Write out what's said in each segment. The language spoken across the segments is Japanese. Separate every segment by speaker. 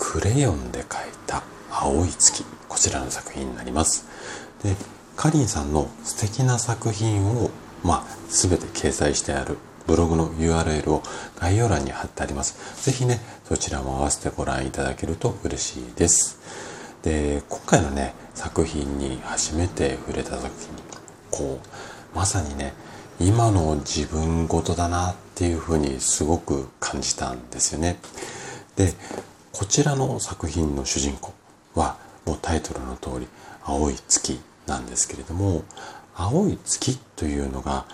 Speaker 1: クレヨンで描いた青い月こちらの作品になりますでかりんさんの素敵な作品をまあ全て掲載してあるブログの URL を概要欄に貼ってあります。ぜひね、そちらも合わせてご覧いただけると嬉しいです。で、今回のね、作品に初めて触れた時に、こう、まさにね、今の自分ごとだなっていうふうにすごく感じたんですよね。で、こちらの作品の主人公はもうタイトルの通り青い月なんですけれども青い月というのが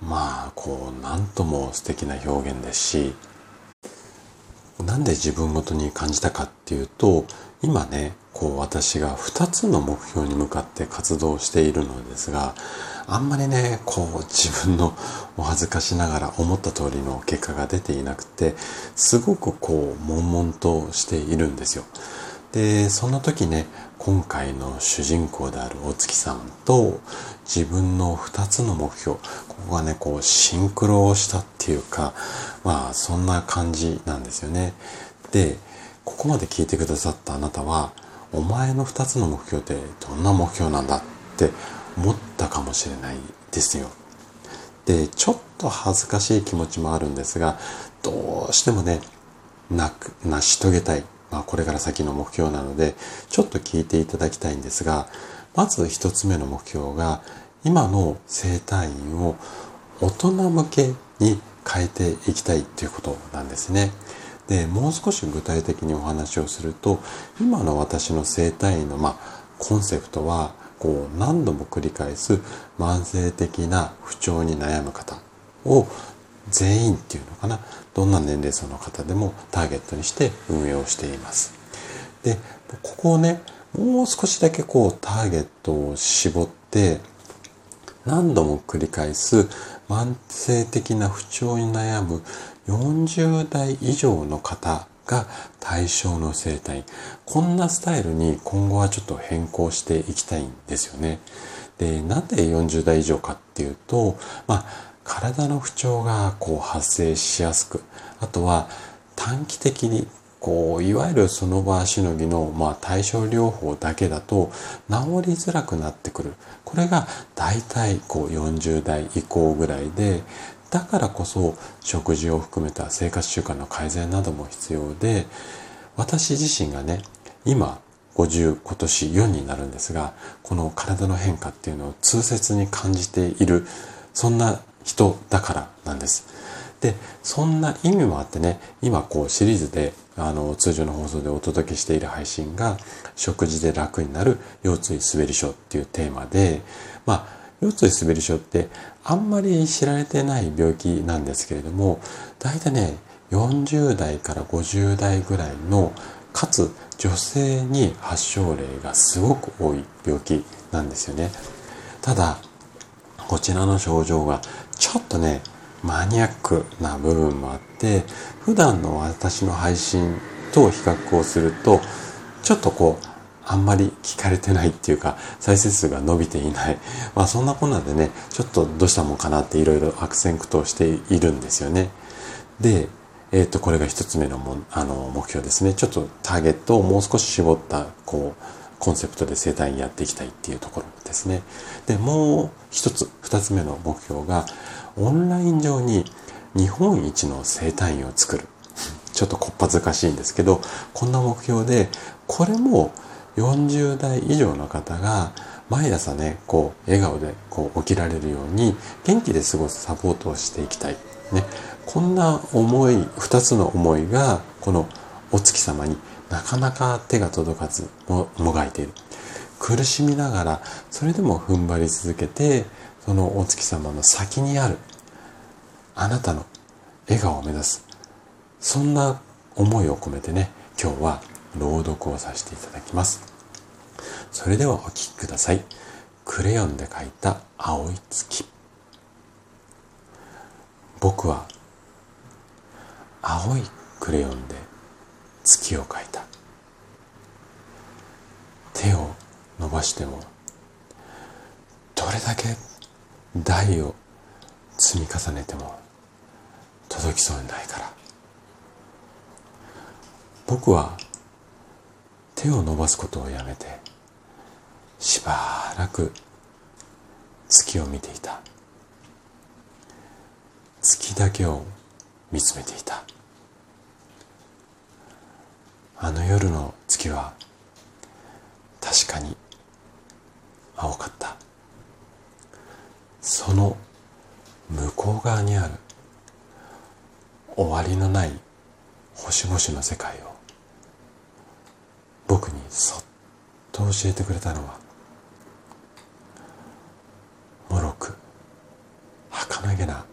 Speaker 1: まあこう何とも素敵な表現ですしなんで自分ごとに感じたかっていうと今ねこう私が2つの目標に向かって活動しているのですがあんまりねこう自分のお恥ずかしながら思った通りの結果が出ていなくてすごくこう悶々としているんですよ。でその時ね今回の主人公であるお月さんと自分の2つの目標ここがねこうシンクロをしたっていうかまあそんな感じなんですよねでここまで聞いてくださったあなたはお前の2つの目標ってどんな目標なんだって思ったかもしれないですよでちょっと恥ずかしい気持ちもあるんですがどうしてもねなく成し遂げたいまあ、これから先の目標なので、ちょっと聞いていただきたいんですが、まず一つ目の目標が、今の生体院を大人向けに変えていきたいということなんですね。で、もう少し具体的にお話をすると、今の私の生体院の、まあ、コンセプトは、こう、何度も繰り返す慢性的な不調に悩む方を全員っていうのかなどんな年齢層の方でもターゲットにして運営をしています。でここをねもう少しだけこうターゲットを絞って何度も繰り返す慢性的な不調に悩む40代以上の方が対象の生態こんなスタイルに今後はちょっと変更していきたいんですよねでなんで40代以上かっていうとまあ体の不調がこう発生しやすく、あとは短期的にこう、いわゆるその場しのぎの、まあ、対症療法だけだと治りづらくなってくる。これが大体こう40代以降ぐらいで、だからこそ食事を含めた生活習慣の改善なども必要で、私自身がね、今50、今年4になるんですが、この体の変化っていうのを痛切に感じている、そんな人だからなんです。で、そんな意味もあってね、今こうシリーズであの通常の放送でお届けしている配信が食事で楽になる腰椎滑り症っていうテーマで、まあ、腰椎滑り症ってあんまり知られてない病気なんですけれども、大体ね、40代から50代ぐらいのかつ女性に発症例がすごく多い病気なんですよね。ただ、こちらの症状がちょっとね、マニアックな部分もあって、普段の私の配信と比較をすると、ちょっとこう、あんまり聞かれてないっていうか、再生数が伸びていない。まあそんなこんなでね、ちょっとどうしたもんかなっていろいろ悪戦苦闘しているんですよね。で、えっ、ー、と、これが一つ目のもあの目標ですね。ちょっとターゲットをもう少し絞った、こう、コンセプトで生態院やっていきたいっていうところですね。で、もう一つ、二つ目の目標が、オンライン上に日本一の生態院を作る。ちょっとこっぱずかしいんですけど、こんな目標で、これも40代以上の方が毎朝ね、こう、笑顔でこう起きられるように元気で過ごすサポートをしていきたい。ね。こんな思い、二つの思いが、このお月様になかなか手が届かずももがいている苦しみながらそれでも踏ん張り続けてそのお月様の先にあるあなたの笑顔を目指すそんな思いを込めてね今日は朗読をさせていただきます。それではお聴きください。クレヨンで描いた青い月。僕は青いクレヨンで月を描いた。手を伸ばしてもどれだけ台を積み重ねても届きそうにないから。僕は手を伸ばすことをやめてしばらく月を見ていた。月だけを見つめていた。あの夜の月は確かに青かった。その向こう側にある終わりのない星々の世界を僕にそっと教えてくれたのはもろく儚げな